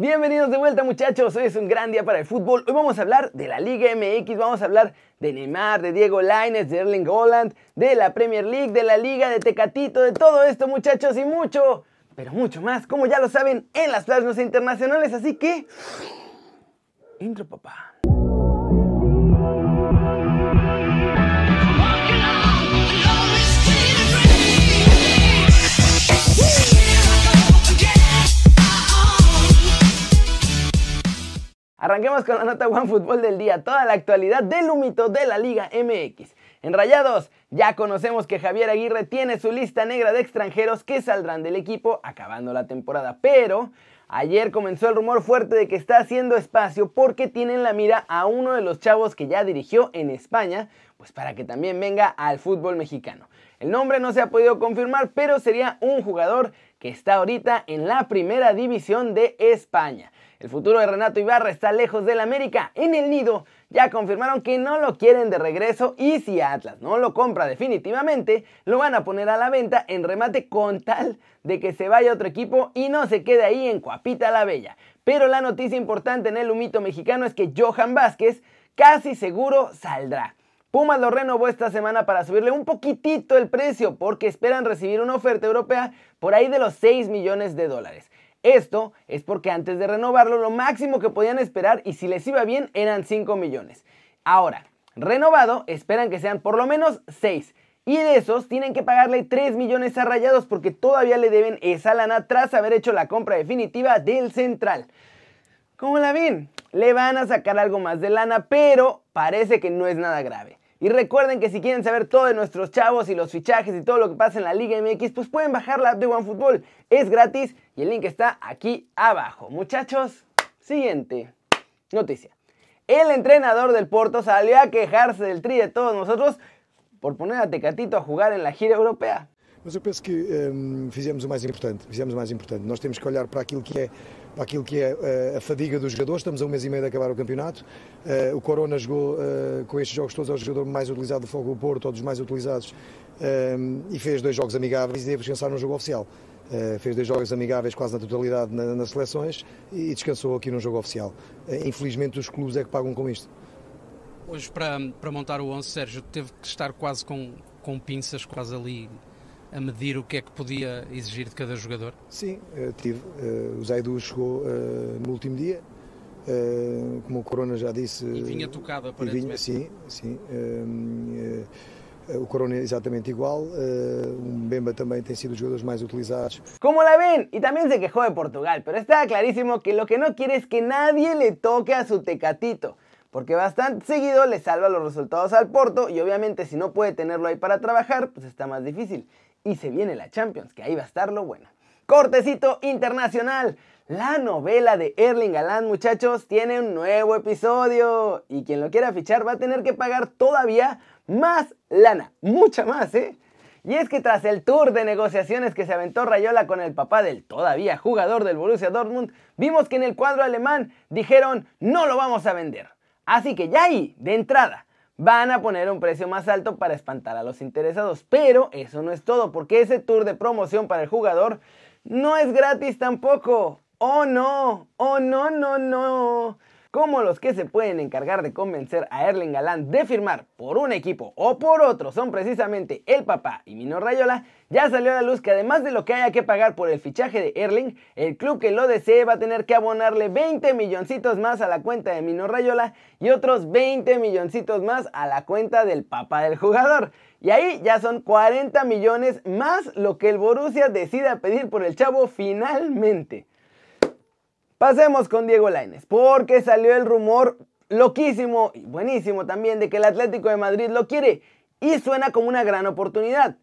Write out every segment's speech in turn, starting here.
Bienvenidos de vuelta muchachos, hoy es un gran día para el fútbol. Hoy vamos a hablar de la Liga MX, vamos a hablar de Neymar, de Diego Lainez, de Erling Holland, de la Premier League, de la Liga, de Tecatito, de todo esto muchachos y mucho, pero mucho más, como ya lo saben, en las plasmas internacionales, así que... Intro papá. Arranquemos con la nota One Fútbol del día, toda la actualidad del humito de la Liga MX. En Rayados, ya conocemos que Javier Aguirre tiene su lista negra de extranjeros que saldrán del equipo acabando la temporada, pero ayer comenzó el rumor fuerte de que está haciendo espacio porque tienen la mira a uno de los chavos que ya dirigió en España, pues para que también venga al fútbol mexicano. El nombre no se ha podido confirmar, pero sería un jugador que está ahorita en la primera división de España. El futuro de Renato Ibarra está lejos del América. En el nido ya confirmaron que no lo quieren de regreso y si Atlas no lo compra definitivamente, lo van a poner a la venta en remate con tal de que se vaya otro equipo y no se quede ahí en Cuapita la Bella. Pero la noticia importante en el humito mexicano es que Johan Vázquez casi seguro saldrá. Pumas lo renovó esta semana para subirle un poquitito el precio porque esperan recibir una oferta europea por ahí de los 6 millones de dólares. Esto es porque antes de renovarlo lo máximo que podían esperar y si les iba bien eran 5 millones. Ahora, renovado esperan que sean por lo menos 6. Y de esos tienen que pagarle 3 millones a Rayados porque todavía le deben esa lana tras haber hecho la compra definitiva del central. ¿Cómo la ven? Le van a sacar algo más de lana, pero parece que no es nada grave. Y recuerden que si quieren saber todo de nuestros chavos y los fichajes y todo lo que pasa en la Liga MX, pues pueden bajar la app de OneFootball. Es gratis y el link está aquí abajo. Muchachos, siguiente noticia. El entrenador del Porto salió a quejarse del tri de todos nosotros por poner a Tecatito a jugar en la gira europea. Mas eu penso que um, fizemos o mais importante. Fizemos o mais importante. Nós temos que olhar para aquilo que é, para aquilo que é uh, a fadiga dos jogadores. Estamos a um mês e meio de acabar o campeonato. Uh, o Corona jogou uh, com estes jogos todos, é o jogador mais utilizado do Fogo do Porto, ou dos mais utilizados, e fez dois jogos amigáveis e deve descansar no jogo oficial. fez dois jogos amigáveis quase na totalidade na, nas seleções e descansou aqui no jogo oficial. infelizmente os clubes é que pagam com isto. Hoje, para, para montar o 11, Sérgio, teve que estar quase com, com pinças, quase ali a medir o que é que podia exigir de cada jogador? Sim, eh, tive. Eh, o Zaidu chegou eh, no último dia, como o Corona já disse. E vinha tocado aparentemente. Vinha, sim, sim. O Corona é exatamente igual, o Mbemba também tem sido os jogadores mais utilizados. Como la ven, y también se quejó de Portugal, pero está clarísimo que lo que no quiere es que nadie le toque a su tecatito. porque bastante seguido le salva los resultados al Porto y obviamente si no puede tenerlo ahí para trabajar, pues está más difícil y se viene la Champions, que ahí va a estar lo bueno. Cortecito internacional. La novela de Erling Haaland, muchachos, tiene un nuevo episodio. Y quien lo quiera fichar va a tener que pagar todavía más lana. Mucha más, ¿eh? Y es que tras el tour de negociaciones que se aventó Rayola con el papá del todavía jugador del Borussia Dortmund, vimos que en el cuadro alemán dijeron no lo vamos a vender. Así que ya ahí, de entrada, van a poner un precio más alto para espantar a los interesados. Pero eso no es todo, porque ese tour de promoción para el jugador no es gratis tampoco. ¡Oh no! ¡Oh no, no, no! Como los que se pueden encargar de convencer a Erling Galán de firmar por un equipo o por otro son precisamente el papá y Mino Rayola, ya salió a la luz que además de lo que haya que pagar por el fichaje de Erling, el club que lo desee va a tener que abonarle 20 milloncitos más a la cuenta de Mino Rayola y otros 20 milloncitos más a la cuenta del papá del jugador. Y ahí ya son 40 millones más lo que el Borussia decida pedir por el chavo finalmente. Pasemos con Diego Lainez, porque salió el rumor loquísimo y buenísimo también de que el Atlético de Madrid lo quiere y suena como una gran oportunidad.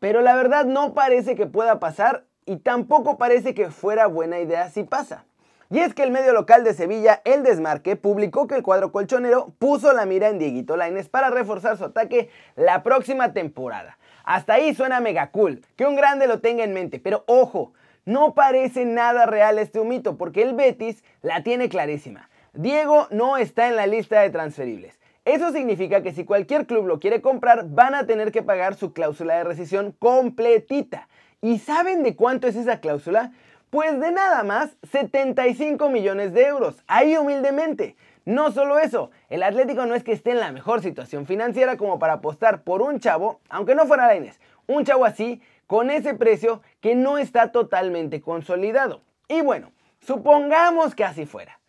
Pero la verdad no parece que pueda pasar y tampoco parece que fuera buena idea si pasa. Y es que el medio local de Sevilla, El Desmarque, publicó que el cuadro colchonero puso la mira en Dieguito Lainez para reforzar su ataque la próxima temporada. Hasta ahí suena mega cool, que un grande lo tenga en mente, pero ojo, no parece nada real este mito porque el Betis la tiene clarísima. Diego no está en la lista de transferibles. Eso significa que si cualquier club lo quiere comprar, van a tener que pagar su cláusula de rescisión completita. ¿Y saben de cuánto es esa cláusula? Pues de nada más 75 millones de euros, ahí humildemente. No solo eso, el Atlético no es que esté en la mejor situación financiera como para apostar por un chavo, aunque no fuera Lainez, un chavo así, con ese precio que no está totalmente consolidado. Y bueno, supongamos que así fuera.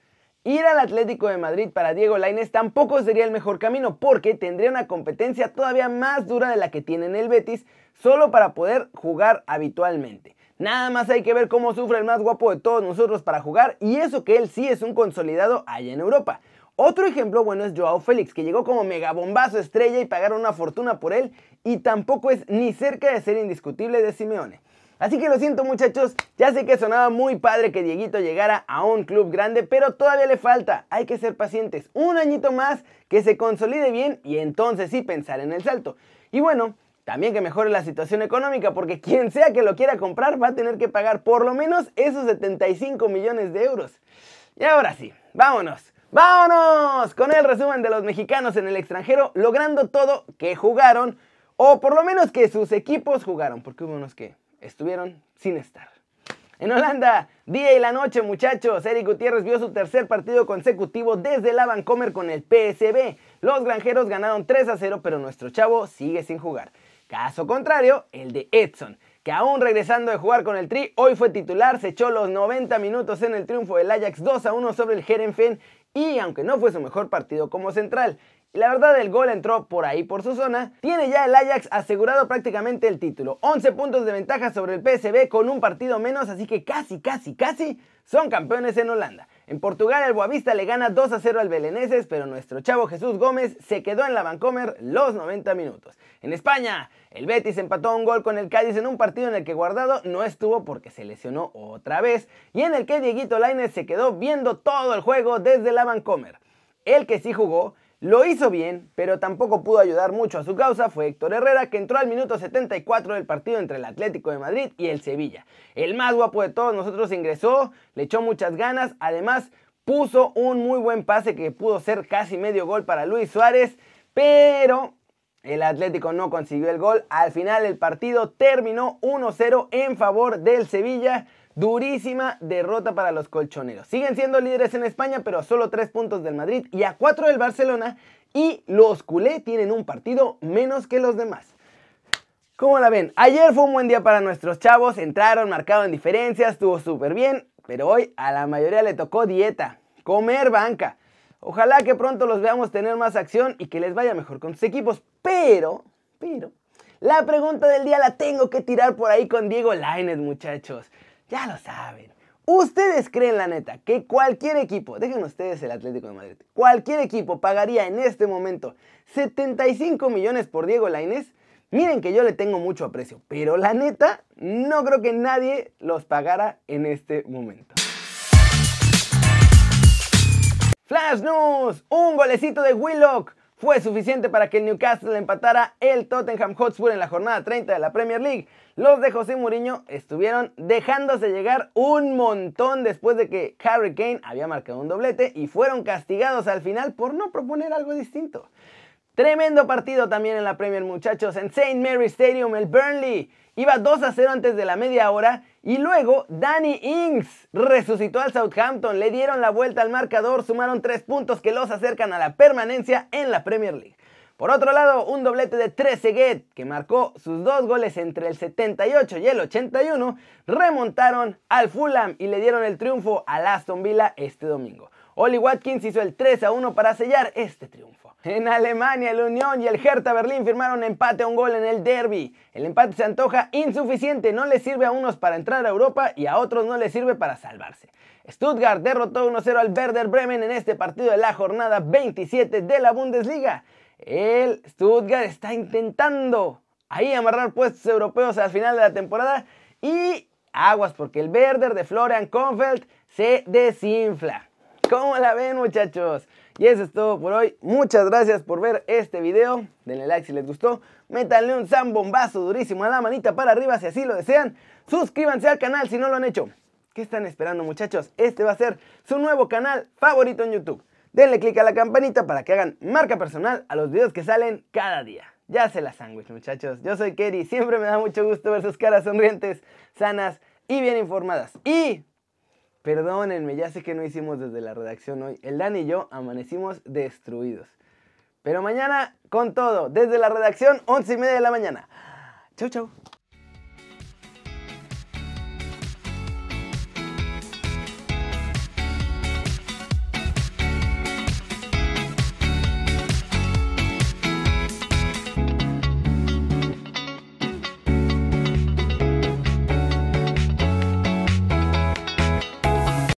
Ir al Atlético de Madrid para Diego Lainez tampoco sería el mejor camino porque tendría una competencia todavía más dura de la que tiene en el Betis solo para poder jugar habitualmente. Nada más hay que ver cómo sufre el más guapo de todos nosotros para jugar y eso que él sí es un consolidado allá en Europa. Otro ejemplo bueno es Joao Félix, que llegó como megabombazo estrella y pagaron una fortuna por él y tampoco es ni cerca de ser indiscutible de Simeone. Así que lo siento muchachos, ya sé que sonaba muy padre que Dieguito llegara a un club grande, pero todavía le falta, hay que ser pacientes, un añito más, que se consolide bien y entonces sí pensar en el salto. Y bueno, también que mejore la situación económica, porque quien sea que lo quiera comprar va a tener que pagar por lo menos esos 75 millones de euros. Y ahora sí, vámonos. ¡Vámonos! Con el resumen de los mexicanos en el extranjero, logrando todo que jugaron, o por lo menos que sus equipos jugaron, porque hubo unos que estuvieron sin estar. En Holanda, día y la noche, muchachos. Eric Gutiérrez vio su tercer partido consecutivo desde la Vancomer con el PSB. Los granjeros ganaron 3 a 0, pero nuestro chavo sigue sin jugar. Caso contrario, el de Edson, que aún regresando de jugar con el Tri, hoy fue titular, se echó los 90 minutos en el triunfo del Ajax 2 a 1 sobre el Herenfen y aunque no fue su mejor partido como central, la verdad el gol entró por ahí por su zona, tiene ya el Ajax asegurado prácticamente el título. 11 puntos de ventaja sobre el PSB con un partido menos, así que casi, casi, casi son campeones en Holanda. En Portugal el Boavista le gana 2 a 0 al Beleneses, pero nuestro chavo Jesús Gómez se quedó en la Vancomer los 90 minutos. En España, el Betis empató un gol con el Cádiz en un partido en el que Guardado no estuvo porque se lesionó otra vez y en el que Dieguito Lainez se quedó viendo todo el juego desde la Vancomer. El que sí jugó lo hizo bien, pero tampoco pudo ayudar mucho a su causa fue Héctor Herrera, que entró al minuto 74 del partido entre el Atlético de Madrid y el Sevilla. El más guapo de todos nosotros ingresó, le echó muchas ganas, además puso un muy buen pase que pudo ser casi medio gol para Luis Suárez, pero el Atlético no consiguió el gol. Al final el partido terminó 1-0 en favor del Sevilla. Durísima derrota para los colchoneros. Siguen siendo líderes en España, pero solo 3 puntos del Madrid y a 4 del Barcelona. Y los culé tienen un partido menos que los demás. ¿Cómo la ven? Ayer fue un buen día para nuestros chavos. Entraron, marcaron diferencias, estuvo súper bien. Pero hoy a la mayoría le tocó dieta, comer banca. Ojalá que pronto los veamos tener más acción y que les vaya mejor con sus equipos. Pero, pero, la pregunta del día la tengo que tirar por ahí con Diego Lainez, muchachos. Ya lo saben. ¿Ustedes creen, la neta, que cualquier equipo, dejen ustedes el Atlético de Madrid, cualquier equipo pagaría en este momento 75 millones por Diego Lainez? Miren que yo le tengo mucho aprecio, pero la neta, no creo que nadie los pagara en este momento. Flash News, un golecito de Willock fue suficiente para que el Newcastle empatara el Tottenham Hotspur en la jornada 30 de la Premier League. Los de José Mourinho estuvieron dejándose llegar un montón después de que Harry Kane había marcado un doblete y fueron castigados al final por no proponer algo distinto. Tremendo partido también en la Premier, muchachos. En St. Mary Stadium, el Burnley iba 2 a 0 antes de la media hora y luego Danny Ings resucitó al Southampton, le dieron la vuelta al marcador, sumaron 3 puntos que los acercan a la permanencia en la Premier League. Por otro lado, un doblete de Trezeguet, que marcó sus dos goles entre el 78 y el 81, remontaron al Fulham y le dieron el triunfo al Aston Villa este domingo. Oli Watkins hizo el 3 a 1 para sellar este triunfo. En Alemania, el Unión y el Hertha Berlín firmaron empate a un gol en el derby. El empate se antoja insuficiente, no le sirve a unos para entrar a Europa y a otros no les sirve para salvarse. Stuttgart derrotó 1-0 al Werder Bremen en este partido de la jornada 27 de la Bundesliga. El Stuttgart está intentando ahí amarrar puestos europeos al final de la temporada y aguas porque el Werder de Florian Kohfeldt se desinfla. ¿Cómo la ven muchachos? Y eso es todo por hoy. Muchas gracias por ver este video. Denle like si les gustó. Métanle un zambombazo durísimo a la manita para arriba si así lo desean. Suscríbanse al canal si no lo han hecho. ¿Qué están esperando muchachos? Este va a ser su nuevo canal favorito en YouTube. Denle click a la campanita para que hagan marca personal a los videos que salen cada día. Ya se la sándwich muchachos. Yo soy Kerry. Siempre me da mucho gusto ver sus caras sonrientes, sanas y bien informadas. Y perdónenme, ya sé que no hicimos desde la redacción hoy. El Dan y yo amanecimos destruidos. Pero mañana con todo, desde la redacción, once y media de la mañana. Chau, chau.